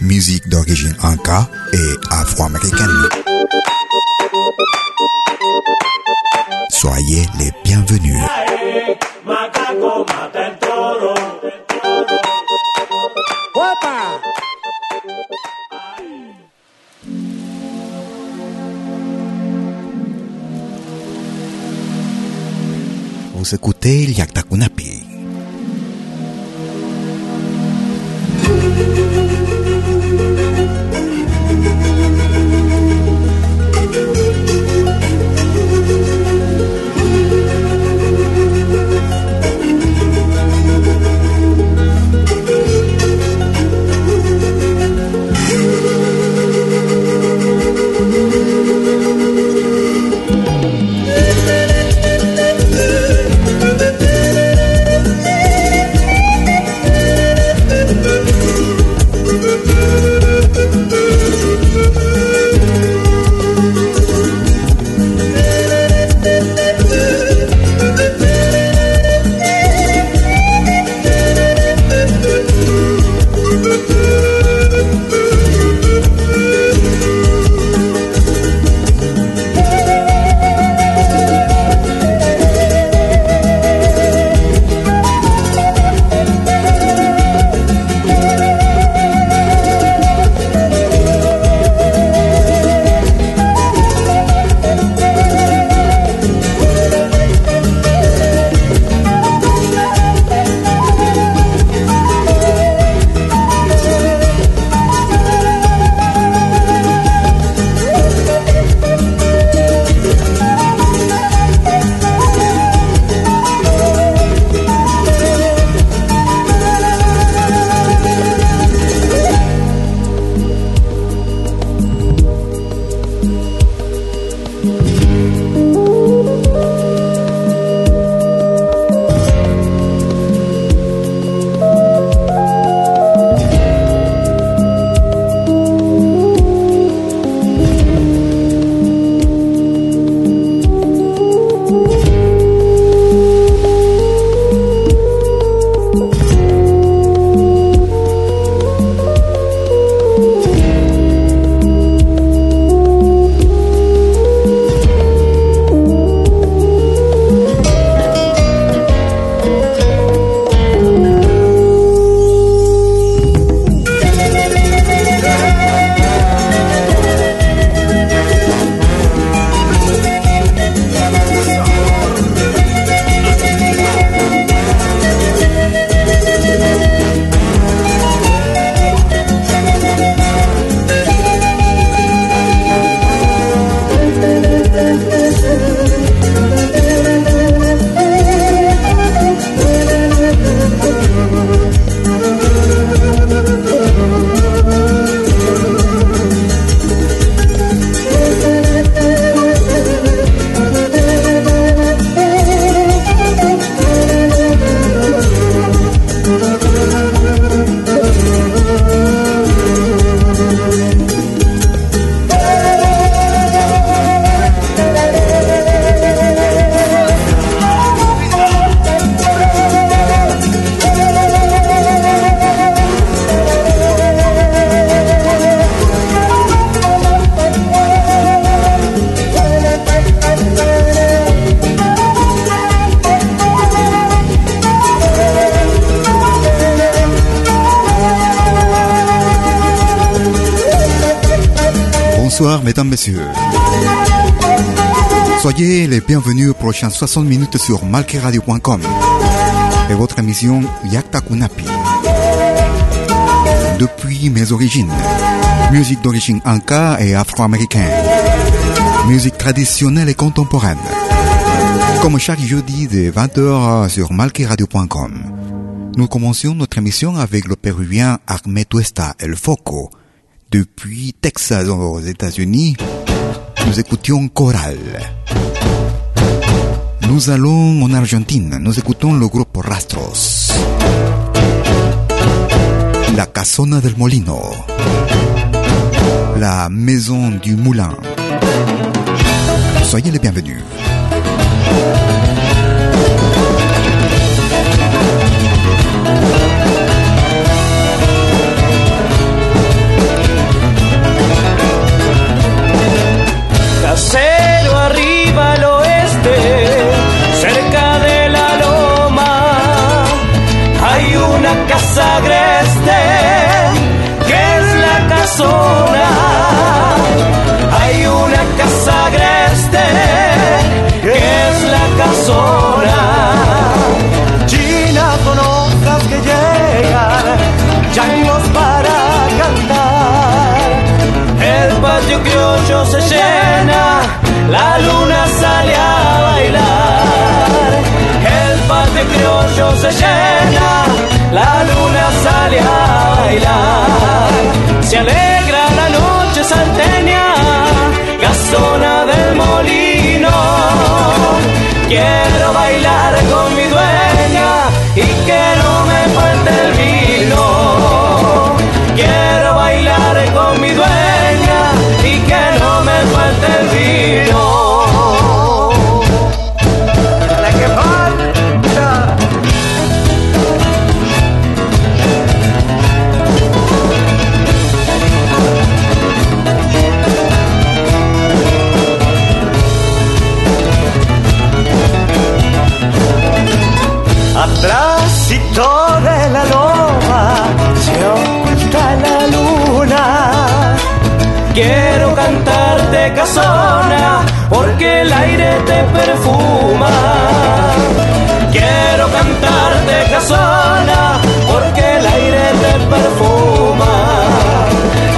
Musique d'origine inca et afro-américaine. Soyez les bienvenus. Vous écoutez Yakta Kunapi. Soyez les bienvenus aux prochaines 60 minutes sur malkiradio.com et votre émission Yakta Kunapi. Depuis mes origines, musique d'origine anka et afro-américaine, musique traditionnelle et contemporaine. Comme chaque jeudi de 20h sur malkiradio.com, nous commencions notre émission avec le péruvien Ahmed Tuesta El Foco. Depuis Texas aux États-Unis, nous écoutions Choral. Nous allons en Argentine, nous écoutons le groupe Rastros. La Casona del Molino. La Maison du Moulin. Soyez les bienvenus. La luna sale a bailar. El patio criollo se llena, la luna sale a bailar. Se alegra la noche salteña, casona del molino. Quiero bailar con mi dueña y que no me falte el vino. Cantarte casona porque el aire te perfuma. Quiero cantarte casona porque el aire te perfuma.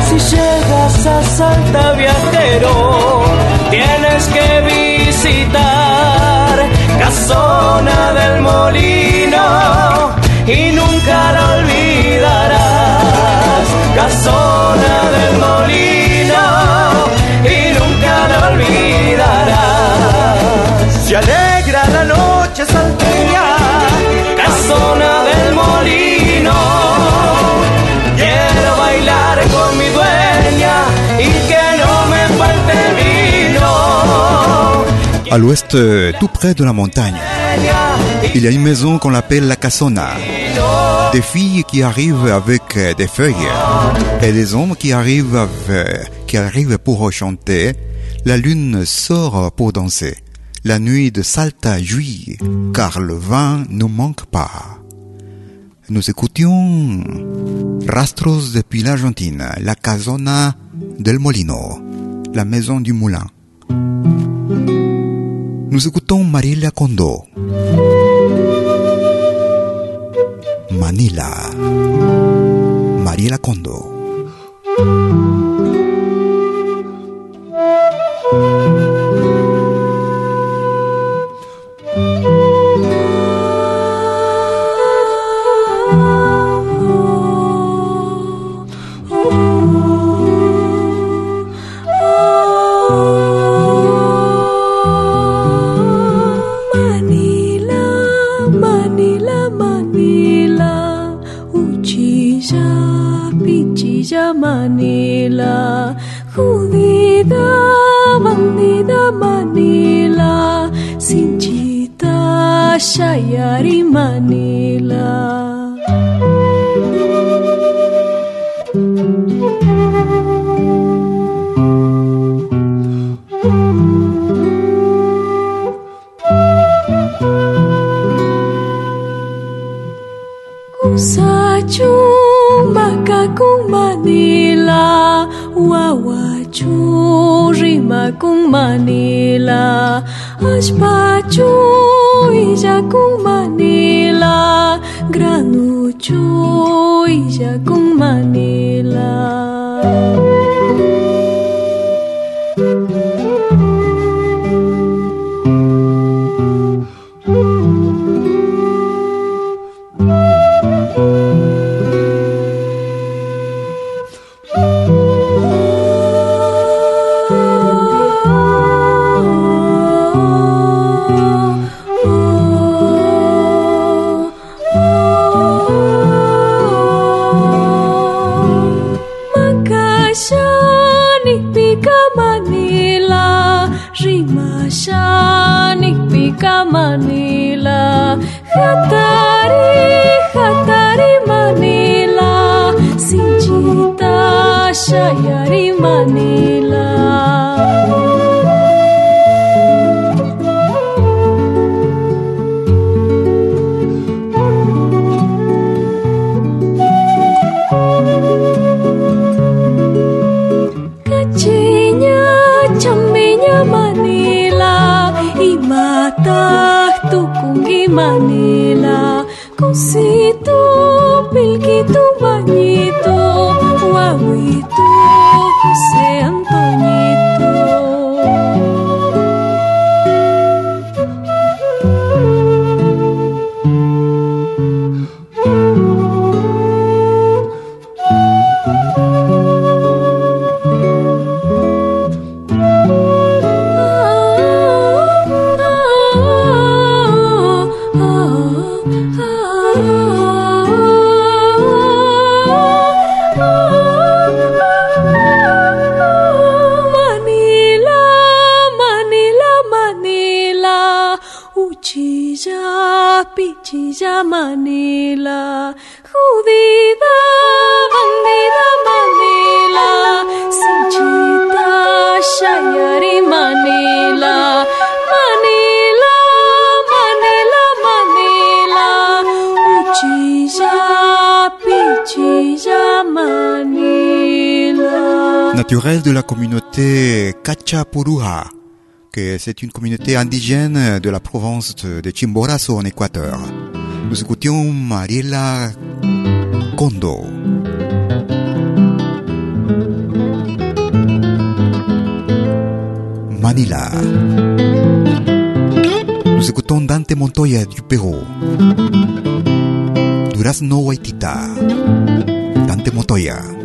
Si llegas a Salta viajero, tienes que visitar Casona del Molino y nunca la olvidarás. Casona del Molino À l'ouest, tout près de la montagne, il y a une maison qu'on appelle la Casona. Des filles qui arrivent avec euh, des feuilles et des hommes qui arrivent, avec- qui arrivent pour chanter. La lune sort pour danser. La nuit de Salta jouit, car le vin ne manque pas. Nous écoutions Rastros depuis l'Argentine, la Casona del Molino, la maison du moulin. Nous écoutons Mariela Kondo. Manila. Mariela Kondo. Kasyayari Manila. Ku chumba maka ku Manila wawala pachuri makung Manila As pachui jakung Manila Granuchui jakung Manila c'est une communauté indigène de la province de Chimborazo en Équateur. Nous écoutions Mariela Kondo. Manila. Nous écoutons Dante Montoya du Pérou. Durazno Waitita. Dante Montoya.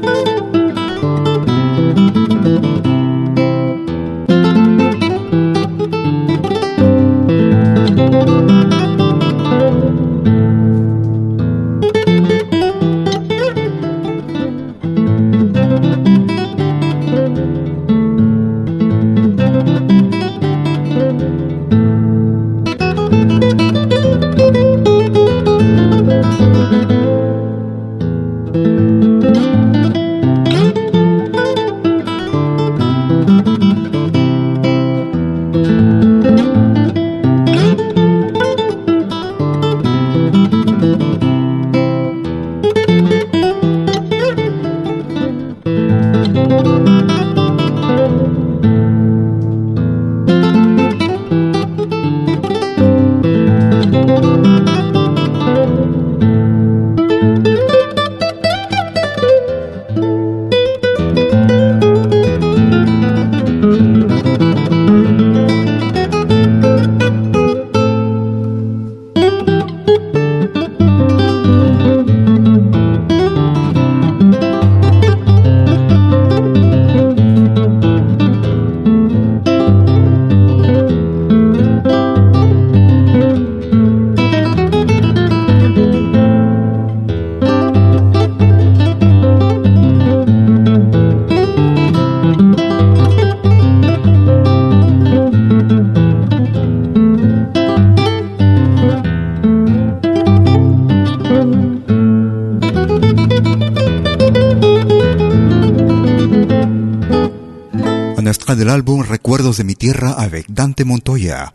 De mi tierra avec Dante Montoya,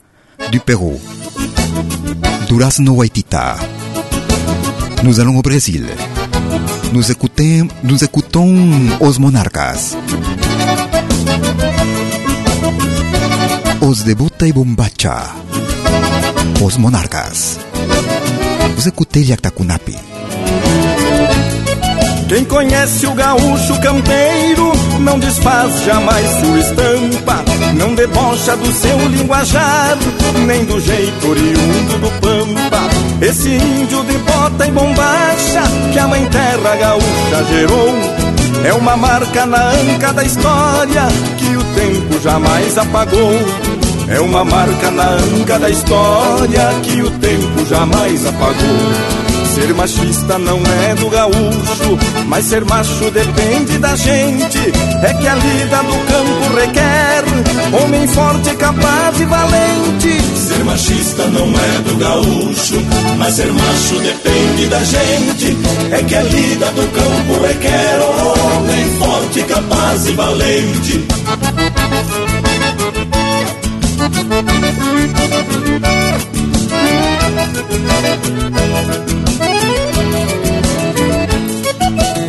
du Pérou. Durazno Waitita. Nous allons au Brésil. Nous, écoutons, nous écoutons Os Monarcas. Os Debuta e Bombacha. Os Monarcas. Vous écoutez. Quem conhece o gaúcho campeiro não desfaz jamais sua estampa, não debocha do seu linguajar, nem do jeito oriundo do pampa. Esse índio de bota e bombacha que a mãe terra gaúcha gerou é uma marca na anca da história que o tempo jamais apagou. É uma marca na anca da história que o tempo jamais apagou. Ser machista não é do gaúcho, mas ser macho depende da gente. É que a lida do campo requer homem forte, capaz e valente. Ser machista não é do gaúcho, mas ser macho depende da gente. É que a lida do campo requer homem forte, capaz e valente.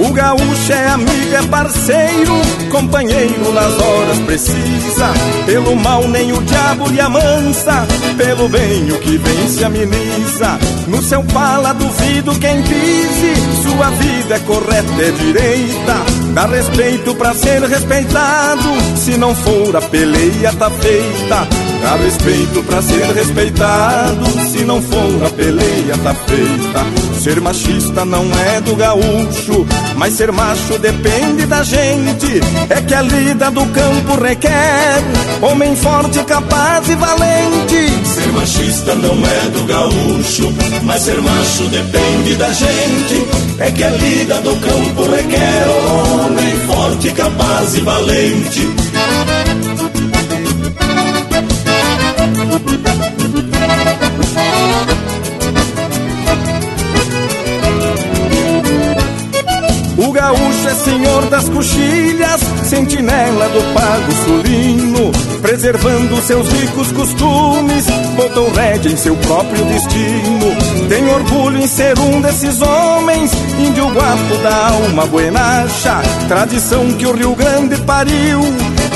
O gaúcho é amigo, é parceiro, companheiro nas horas precisa. Pelo mal nem o diabo lhe amansa, pelo bem o que vem se ameniza. No seu pala duvido quem pise, sua vida é correta, é direita. Dá respeito pra ser respeitado, se não for a peleia tá feita. Dá respeito pra ser respeitado, se não for a peleia tá feita. Ser machista não é do gaúcho, mas ser macho depende da gente. É que a lida do campo requer homem forte, capaz e valente. Ser machista não é do gaúcho, mas ser macho depende da gente. É que a lida do campo requer homem forte, capaz e valente. O gaúcho é senhor das coxilhas, sentinela do pago sulino, preservando seus ricos costumes, botou rédea em seu próprio destino. Tem orgulho em ser um desses homens, índio guapo da alma buenacha, tradição que o Rio Grande pariu,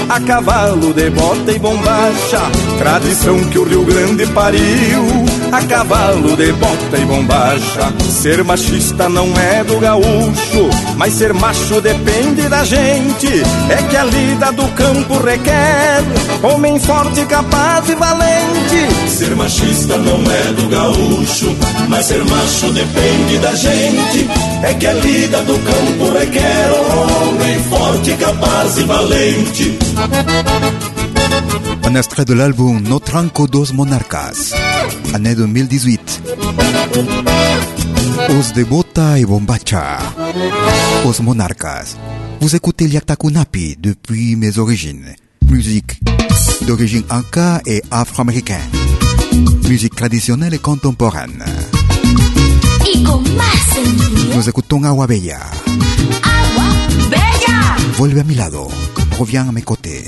a cavalo de bota e bombacha, tradição que o Rio Grande pariu, a cavalo de bota e bombacha. Ser machista não é do gaúcho, mas ser macho depende da gente. É que a lida do campo requer homem forte, capaz e valente. Ser machista não é do gaúcho, mas ser macho depende da gente. É que a lida do campo requer homem forte, capaz e valente. Un extrait de l'album No Tranco dos Monarcas, année 2018. Os de Bota et Bombacha. Os Monarcas. Vous écoutez Liaktakunapi depuis mes origines. Musique d'origine inca et afro-américaine. Musique traditionnelle et contemporaine. Nous écoutons Agua Bella. Agua bella. Vuelve a mi lado. Reviens à mes côtés.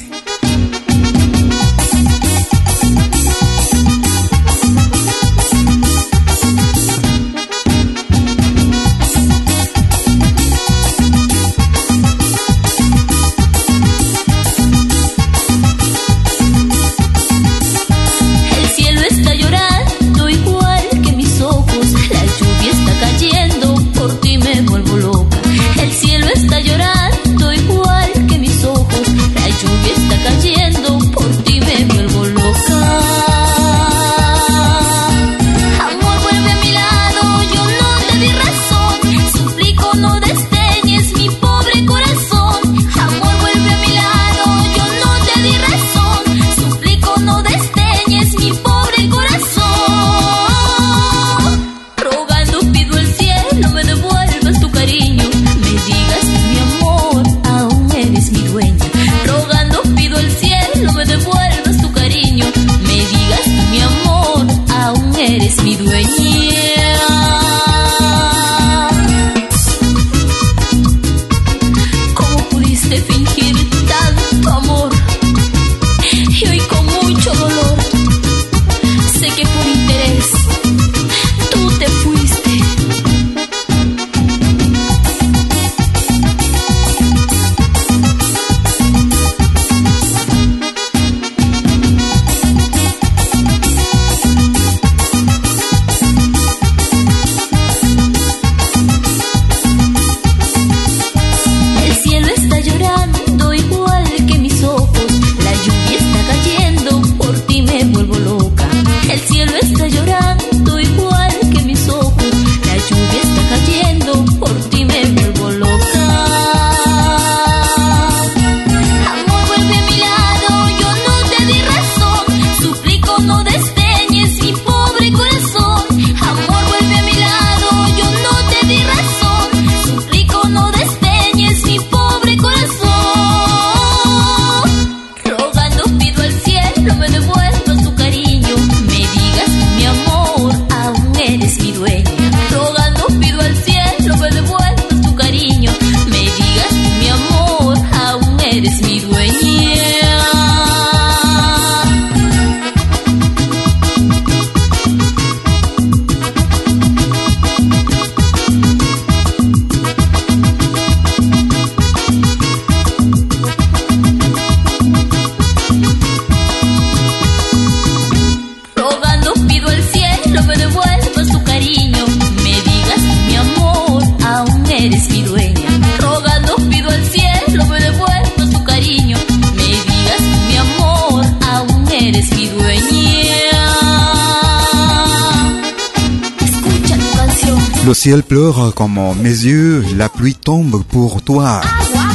Ciel pleure comme mes yeux, la pluie tombe pour toi.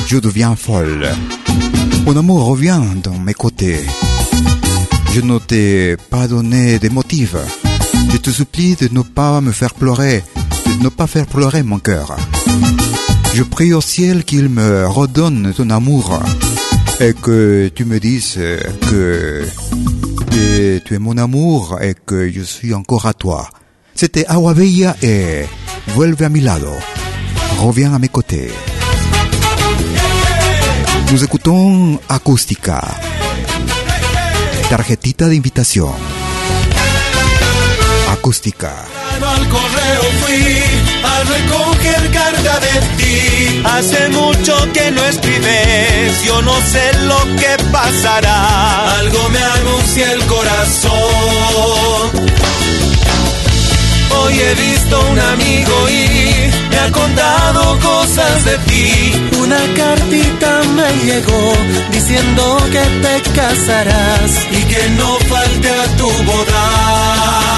Je deviens folle. Mon amour revient dans mes côtés. Je ne t'ai pas donné des motifs. Je te supplie de ne pas me faire pleurer, de ne pas faire pleurer mon cœur. Je prie au ciel qu'il me redonne ton amour et que tu me dises que tu es mon amour et que je suis encore à toi. C'était Agua Bella et Vuelve a mi lado. Reviens à mes côtés. Nous écoutons Acústica. Tarjetita de invitación. Acústica. Al correo fui a recoger carta de ti. Hace mucho que no escribes, yo no sé lo que pasará. Algo me anuncia el corazón. He visto un amigo y me ha contado cosas de ti. Una cartita me llegó diciendo que te casarás y que no falte a tu boda.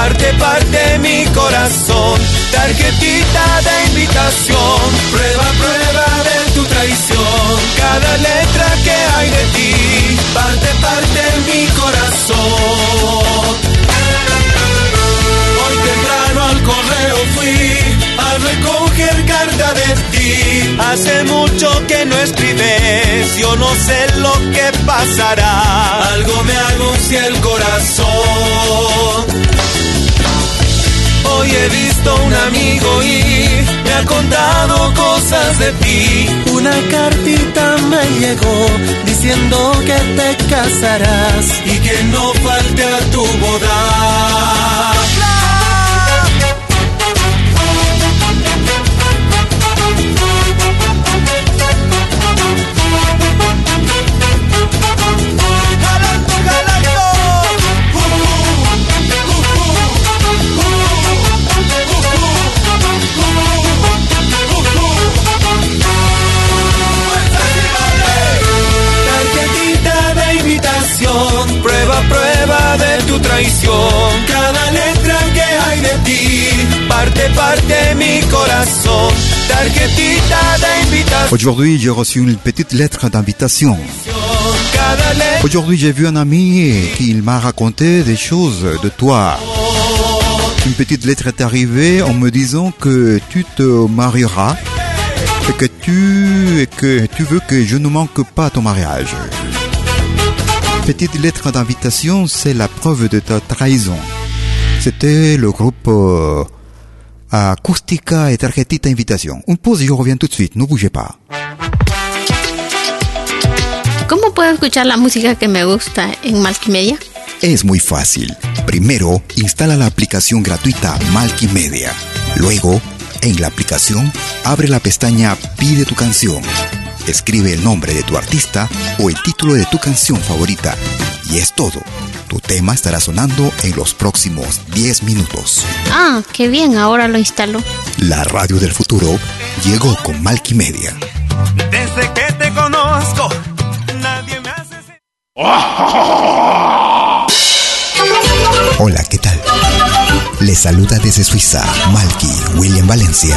Parte, parte mi corazón. Tarjetita de invitación, prueba, prueba de tu traición. Cada letra que hay de ti, parte, parte mi corazón. Hoy temprano al correo fui a recoger carta de ti. Hace mucho que no escribes, yo no sé lo que pasará. Algo me anuncia el corazón. Hoy he visto un amigo y me ha contado cosas de ti. Una cartita me llegó diciendo que te casarás y que no falte a tu boda. Tu traición. Cada letra que hay de ti, parte, parte mi corazón. Tarjetita de invitación, Aujourd'hui, j'ai reçu une petite lettre d'invitation. Aujourd'hui, j'ai vu un ami qui m'a raconté des choses de toi. Une petite lettre est arrivée en me disant que tu te marieras et que tu, et que tu veux que je ne manque pas ton mariage. Petite lettre d'invitation, c'est la preuve de ta trahison. C'était le groupe euh, Acústica et Tarjetita Invitation. Une pause et je reviens tout de suite, ne bougez pas. ¿Cómo puedo escuchar la música que me gusta en Multimedia? Es muy fácil. Primero, instala la aplicación gratuita Multimedia. Luego, en la aplicación, abre la pestaña Pide tu canción. Escribe el nombre de tu artista o el título de tu canción favorita. Y es todo. Tu tema estará sonando en los próximos 10 minutos. Ah, qué bien, ahora lo instalo. La radio del futuro llegó con Multimedia. Desde que te conozco, nadie me hace. Hola, ¿qué tal? Les saluda desde Suiza Malky William Valencia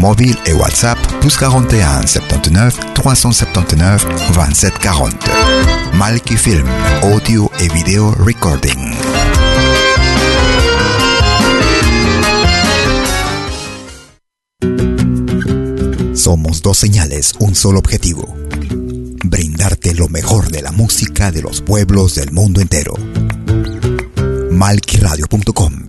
mobile et WhatsApp plus 41 79 379 27 40. Malki Film, audio et vidéo recording. Somos dos señales, un solo objetivo. Brindarte lo mejor de la música de los pueblos del mundo entero. Malquiradio.com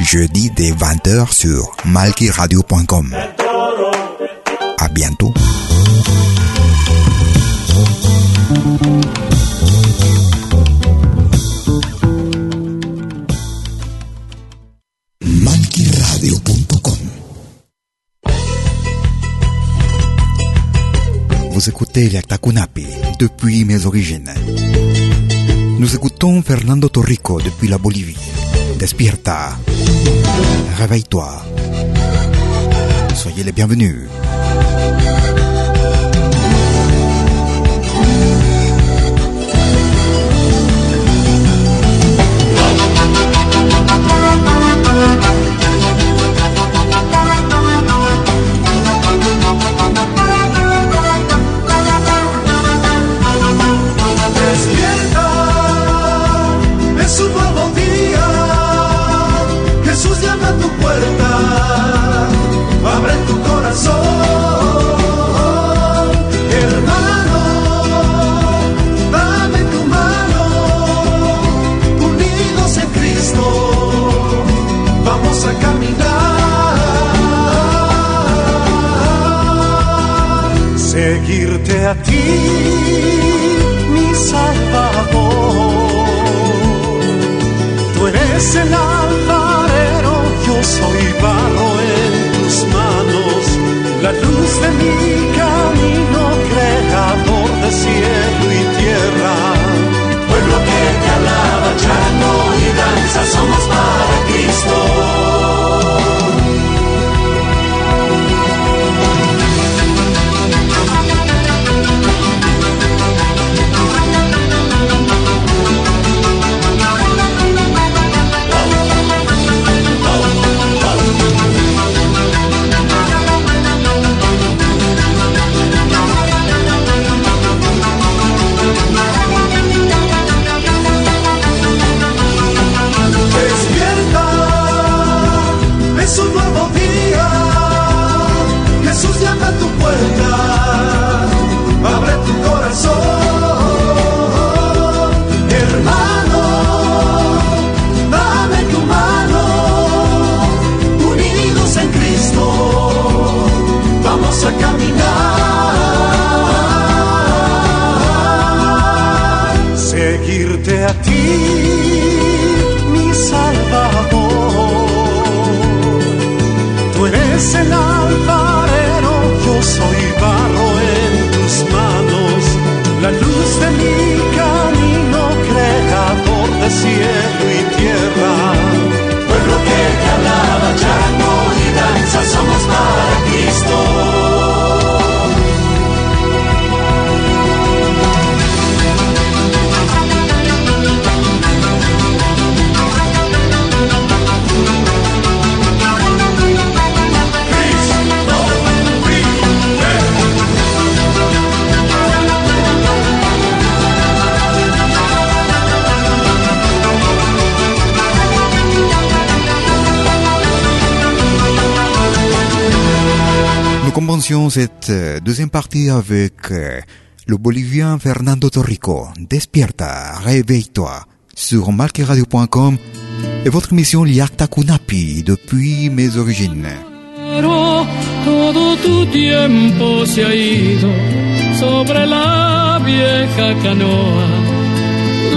Jeudi dès 20h sur malkiradio.com. À bientôt. Vous écoutez la Takunapi depuis mes origines. Nous écoutons Fernando Torrico depuis la Bolivie. Despierta. Réveille-toi. Soyez les bienvenus. a caminar, seguirte a ti. Cette euh, deuxième partie avec euh, le Bolivien Fernando Torrico. Despierta, réveille-toi sur malqueradio.com et votre émission Liakta Kunapi depuis mes origines.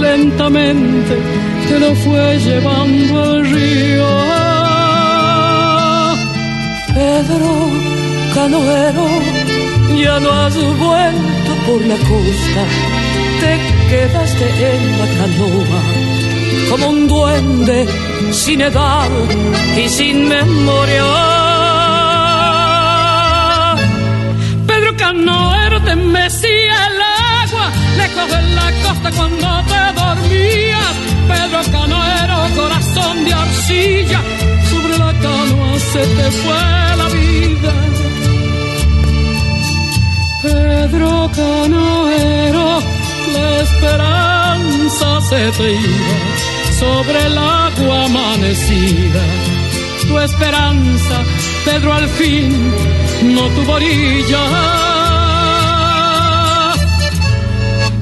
Lentamente te fue llevando. Pedro canoero, ya no has vuelto por la costa, te quedaste en la canoa como un duende sin edad y sin memoria. Pedro Canoero te mecía el agua, lejos de la costa cuando te dormías. Pedro Canoero, corazón de arcilla, sobre la canoa se te fue la vida. Pedro Canoero, la esperanza se te iba sobre el agua amanecida. Tu esperanza, Pedro, al fin no tuvo orilla.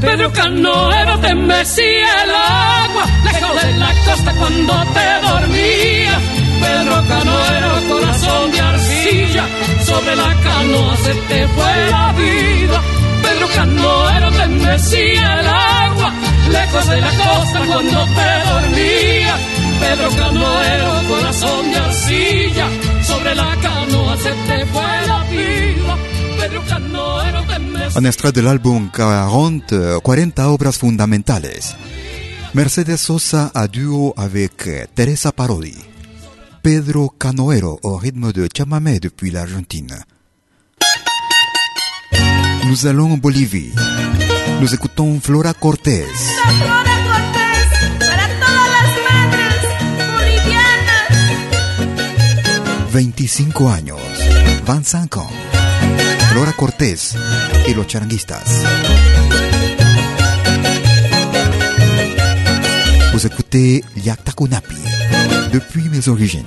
Pedro Canoero te mecía el agua, lejos de la costa cuando te dormías. Pedro Canoero, corazón de arcilla sobre la canoa se te fue la vida. Pedro Canoero te mecía el agua, lejos de la costa cuando te dormías. Pedro Canoero, corazón de arcilla, sobre la canoa se te fue la vida. Pedro Canoero te mecía. Un extrait de l'album 40, 40 obras fundamentales. Mercedes Sosa a dúo avec Teresa Parodi. Pedro Canoero au rythme de chamamé depuis l'Argentine. Nous allons en Bolivie. Nous écoutons Flora Cortés. Flora Cortés, para todas las madres bolivianas. 25 años, 25 ans. Flora Cortés y los charanguistas. Vous écoutez Yaktakunapi depuis mes origines.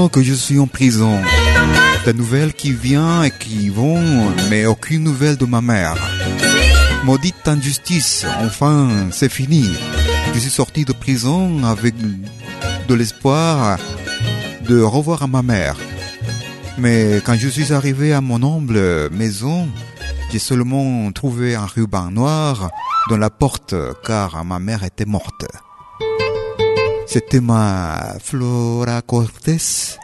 25 ans que je suis en prison. Des nouvelles qui viennent et qui vont, mais aucune nouvelle de ma mère. Maudite injustice, enfin, c'est fini. Je suis sorti de prison avec de l'espoir de revoir ma mère. Mais quand je suis arrivé à mon humble maison, j'ai seulement trouvé un ruban noir dans la porte car ma mère était morte. C'était ma Flora Cortés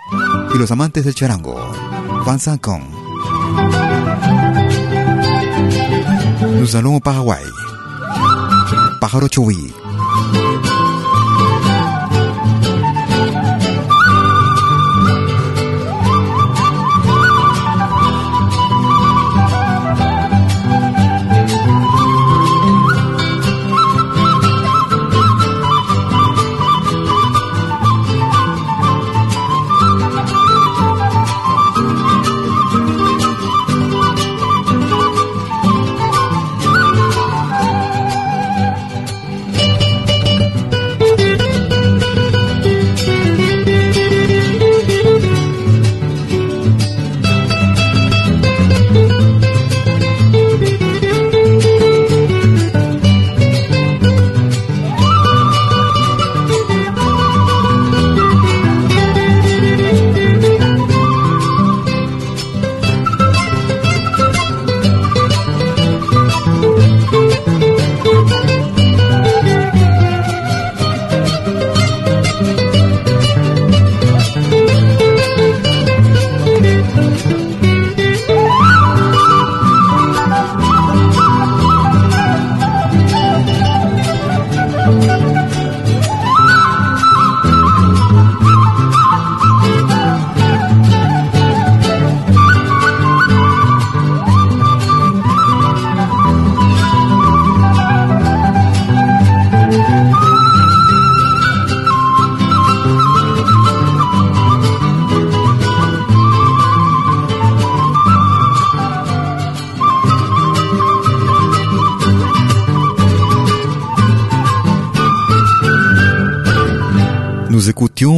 y los amantes del charango. 25 ans. Nous allons au Paraguay. Pájaro Chuy.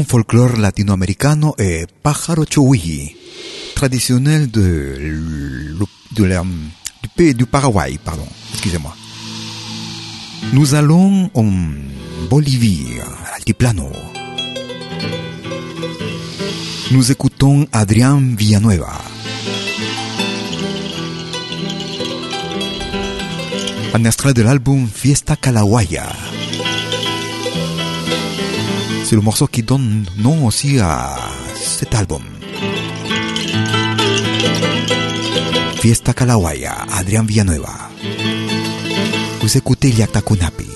Folklore latino-américain et Pájaro Chuy, traditionnel de, de du Paraguay, pardon, excusez-moi. Nous allons en Bolivie, à l'altiplano. Nous écoutons Adrián Villanueva. Extrait de l'album Fiesta Calahuaya. C'est le morceau qui donne nom aussi à cet album. Fiesta Calahuaya, Adrián Villanueva. Vous écoutez Liakta Kunapi.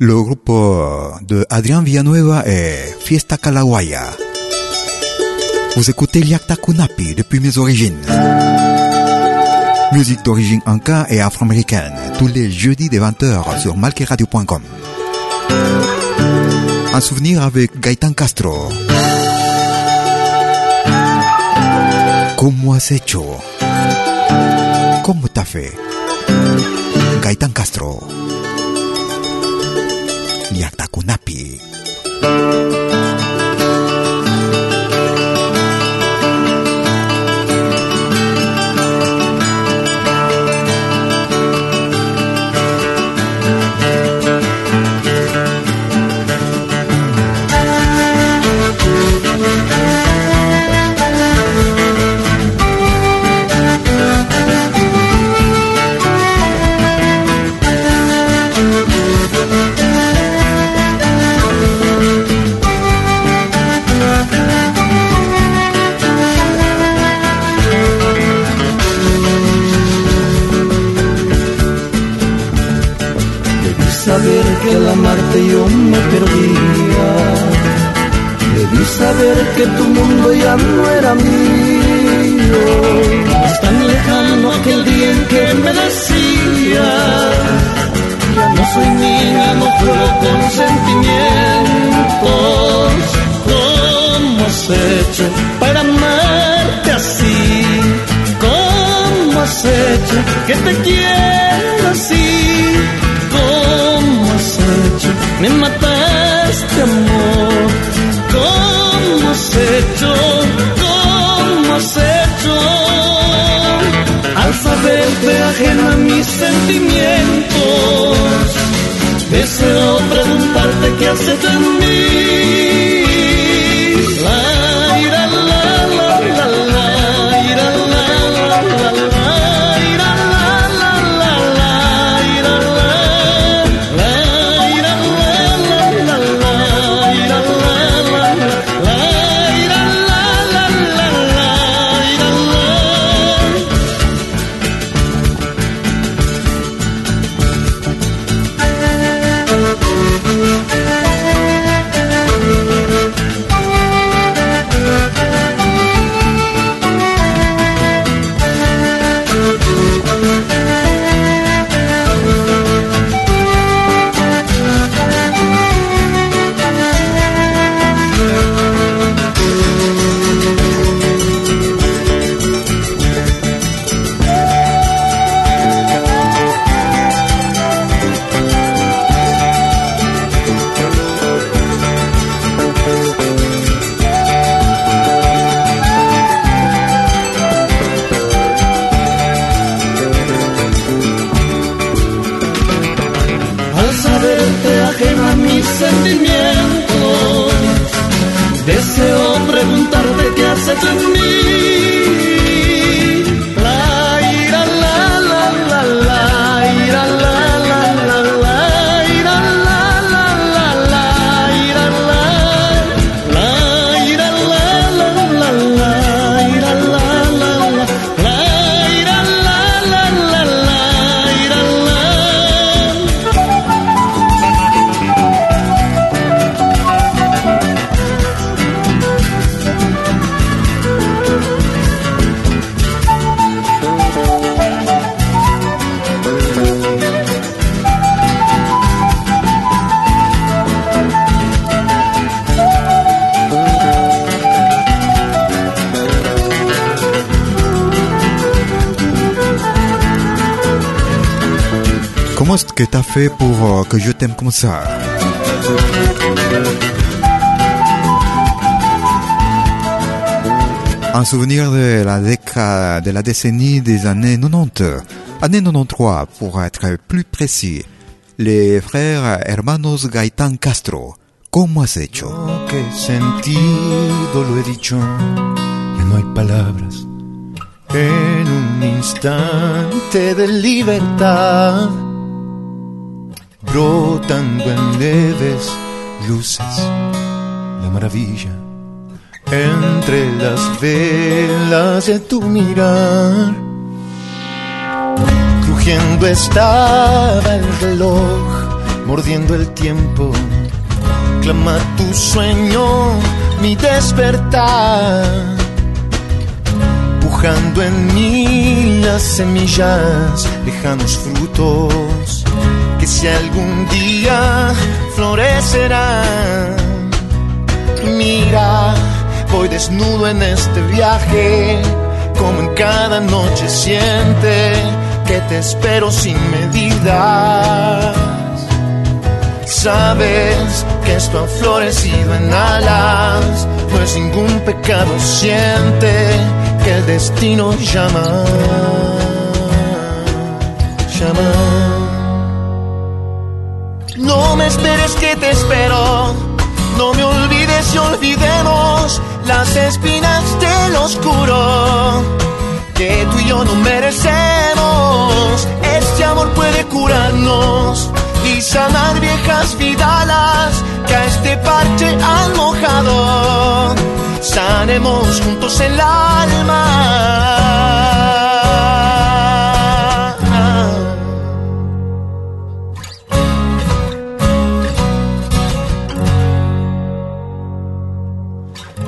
Le groupe de Adrián Villanueva et Fiesta Calawaya. Vous écoutez Liakta Kunapi depuis mes origines. Musique d'origine anka et afro-américaine, tous les jeudis des 20h sur malkiradio.com. Un souvenir avec Gaëtan Castro. ¿Cómo has hecho? ¿Cómo te fait? Gaitán Castro. Que je t'aime comme ça Un souvenir de la décade, de la décennie des années 90, année 93 pour être plus précis. Les frères hermanos Gaitán Castro. ¿Cómo has hecho? Que sentido lo he dicho, ya no hay palabras. En un instante de libertad, brotando en leves luces, la maravilla entre las velas de tu mirar. Crujiendo estaba el reloj, mordiendo el tiempo. Clama tu sueño, mi despertar. En mí las semillas, lejanos frutos, que si algún día florecerán. Mira, voy desnudo en este viaje, como en cada noche siente que te espero sin medidas. Sabes que esto ha florecido en alas, no es ningún pecado, siente que el destino llama, llama. No me esperes que te espero, no me olvides y olvidemos las espinas del oscuro que tú y yo no merecemos. Este amor puede curarnos y sanar viejas vidalas que a este parche han mojado. Sanemos juntos el alma.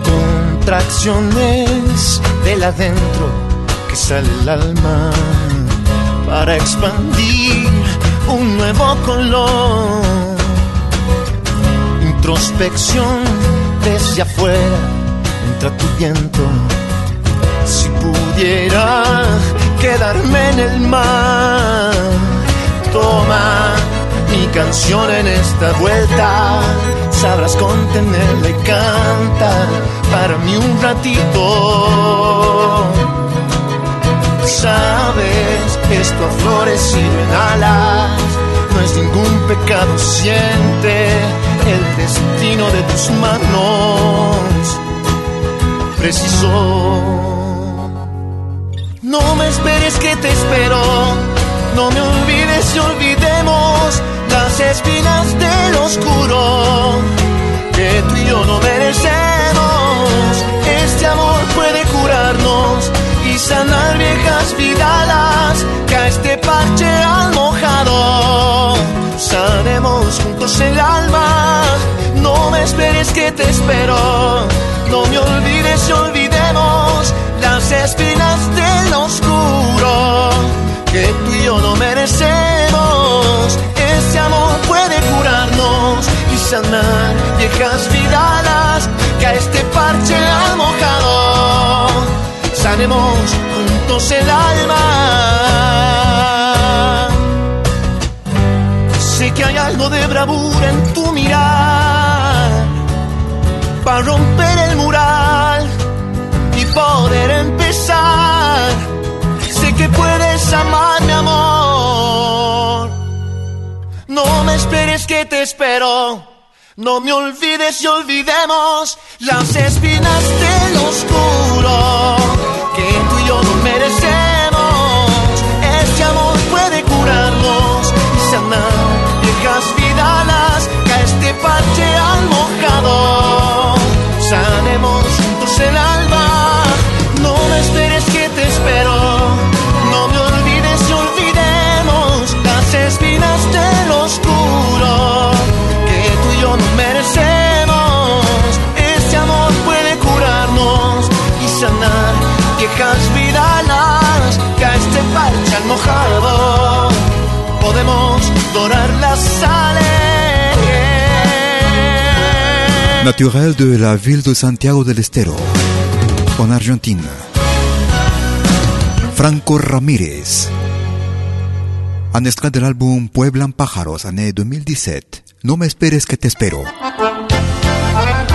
Contracciones del adentro que sale el alma para expandir un nuevo color. Introspección desde afuera, entra tu viento. Si pudiera quedarme en el mar, toma mi canción en esta vuelta. Sabrás contenerla y cantar para mí un ratito. Sabes, esto ha florecido en alas, no es ningún pecado, siente el destino de tus manos. Preciso. No me esperes que te espero, no me olvides y olvidemos las espinas del oscuro que tú y yo no merecemos. Este amor puede curarnos y sanar viejas vidalas que a este parche han mojado. Sanemos juntos el alma, no me esperes que te espero. No me olvides y olvidemos las espinas del oscuro que tú y yo no merecemos. Este amor puede curarnos y sanar viejas vidalas que a este parche han mojado. Sanemos juntos el alma. Sé que hay algo de bravura en tu mirar para romper el mural y poder empezar. Sé que puedes amar mi amor. No me esperes que te espero. No me olvides y olvidemos las espinas del oscuro que tú y yo no merecemos. Este amor puede curarnos y sanar viejas vidalas que a este parche han mojado. Sanemos juntos el alma. No me esperes que te espero. No me olvides y olvidemos las espinas del oscuro que tú y yo no merecemos. Este amor puede curarnos y sanar viejas vidalas que a este parche han mojado. Podemos dorar las sales. Naturel de la ville de Santiago del Estero, en Argentina. Franco Ramírez. Un extrait de l'album Pueblan Pájaros, année 2017. No me esperes que te espero.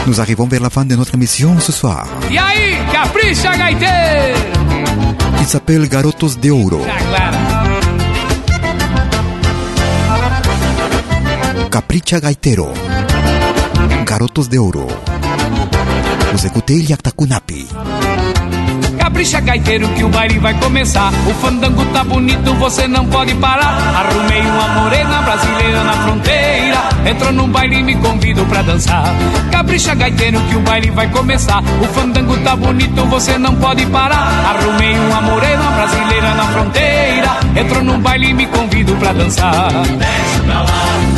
Nous arrivons vers la fin de notre émission ce soir. Y ahí, capricha gaitero. Il s'appelle Garotos de Oro. Ah. Capricha Gaitero. Garotos de Oro. Os escutei Yaktakunapi. Capricha gaiteiro que o baile vai começar. O fandango tá bonito, você não pode parar. Arrumei uma morena brasileira na fronteira. Entrou num baile e me convido pra dançar. Capricha gaiteiro que o baile vai começar. O fandango tá bonito, você não pode parar. Arrumei uma morena brasileira na fronteira. Entro num baile e me convido pra dançar. Mexe pra lá,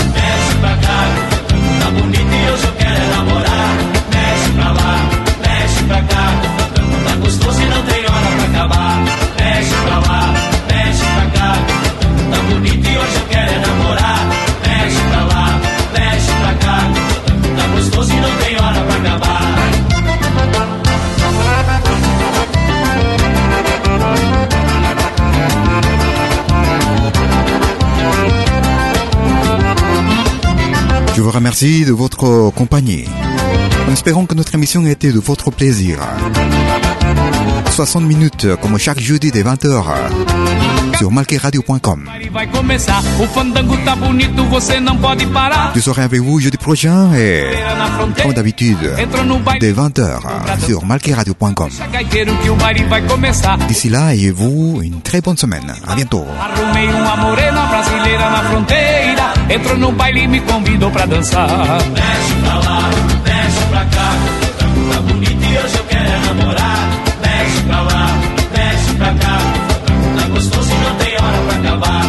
vous remercie de votre compagnie. En espérant que notre émission a été de votre plaisir. 60 minutes comme chaque jeudi dès 20h sur malqueradio.com. Je serai avec vous jeudi prochain et, comme d'habitude, dès 20h sur malqueradio.com. D'ici là, ayez-vous une très bonne semaine. À bientôt. Arrumei uma morena brasileira na fronteira. Entro no baile e me convidou pra dançar. Mexe pra lá, mexe pra cá, tá bonito e hoje eu quero namorar. Mexe pra lá, mexe pra cá, trabajo.